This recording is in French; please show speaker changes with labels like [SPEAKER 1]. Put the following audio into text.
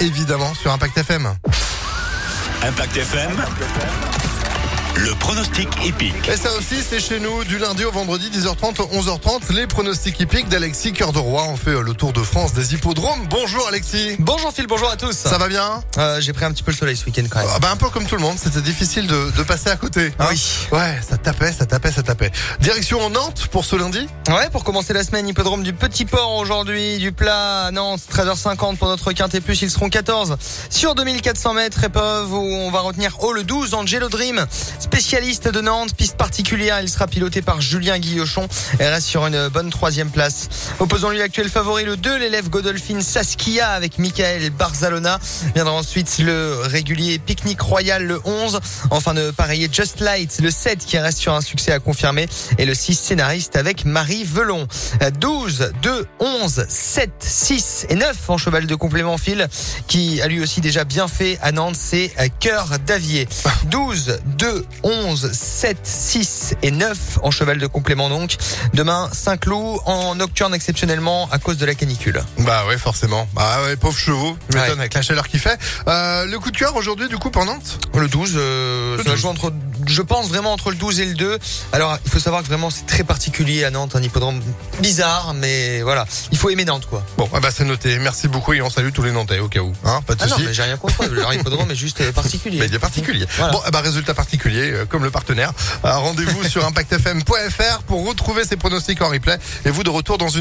[SPEAKER 1] évidemment sur Impact FM.
[SPEAKER 2] Impact FM. Le pronostic épique.
[SPEAKER 1] Et ça aussi, c'est chez nous du lundi au vendredi, 10h30, 11h30. Les pronostics hippiques d'Alexis Cœur de Roi. On fait le tour de France des hippodromes. Bonjour Alexis.
[SPEAKER 3] Bonjour Phil, bonjour à tous.
[SPEAKER 1] Ça va bien
[SPEAKER 3] Euh, J'ai pris un petit peu le soleil ce week-end quand même.
[SPEAKER 1] Ah bah, Un peu comme tout le monde, c'était difficile de, de passer à côté. hein.
[SPEAKER 3] Oui.
[SPEAKER 1] Ouais, ça tapait, ça tapait, ça tapait. Direction en Nantes pour ce lundi
[SPEAKER 3] Ouais, pour commencer la semaine, hippodrome du Petit Port aujourd'hui, du plat à Nantes, 13h50 pour notre quintet plus, ils seront 14 sur 2400 mètres, épreuve où on va retenir haut le 12, Angelo Dream, spécialiste de Nantes, piste particulière, il sera piloté par Julien Guillochon et reste sur une bonne troisième place. Opposons-lui l'actuel favori, le 2, l'élève Godolphin Saskia avec Michael Barzalona. Viendra ensuite le régulier Picnic Royal, le 11. Enfin de pareiller Just Light, le 7 qui reste sur un succès à confirmer et le 6 scénariste avec Marie Velon. Euh, 12, 2, 11, 7, 6 et 9 en cheval de complément fil qui a lui aussi déjà bien fait à Nantes, c'est euh, Cœur d'Avier. 12, 2, 11, 7, 6 et 9 en cheval de complément donc. Demain, Saint-Cloud en nocturne exceptionnellement à cause de la canicule.
[SPEAKER 1] Bah ouais, forcément. Bah ouais, pauvres chevaux. Je m'étonne
[SPEAKER 3] Ouais.
[SPEAKER 1] avec la chaleur qu'il fait. Euh, le coup de cœur aujourd'hui, du coup, pour Nantes?
[SPEAKER 3] Le 12, euh,
[SPEAKER 1] Le
[SPEAKER 3] ça va
[SPEAKER 1] 12.
[SPEAKER 3] jouer entre, je pense vraiment entre le 12 et le 2. Alors, il faut savoir que vraiment c'est très particulier à Nantes, un hippodrome bizarre, mais voilà, il faut aimer Nantes quoi.
[SPEAKER 1] Bon, ah bah c'est noté. Merci beaucoup et on salue tous les Nantais au cas où. Hein, pas de
[SPEAKER 3] Ah non, mais j'ai rien contre eux, leur hippodrome est juste euh, particulier.
[SPEAKER 1] Mais il est particulier.
[SPEAKER 3] Voilà.
[SPEAKER 1] Bon, eh ben, résultat particulier, euh, comme le partenaire. Euh, Rendez-vous sur impactfm.fr pour retrouver ces pronostics en replay. Et vous de retour dans une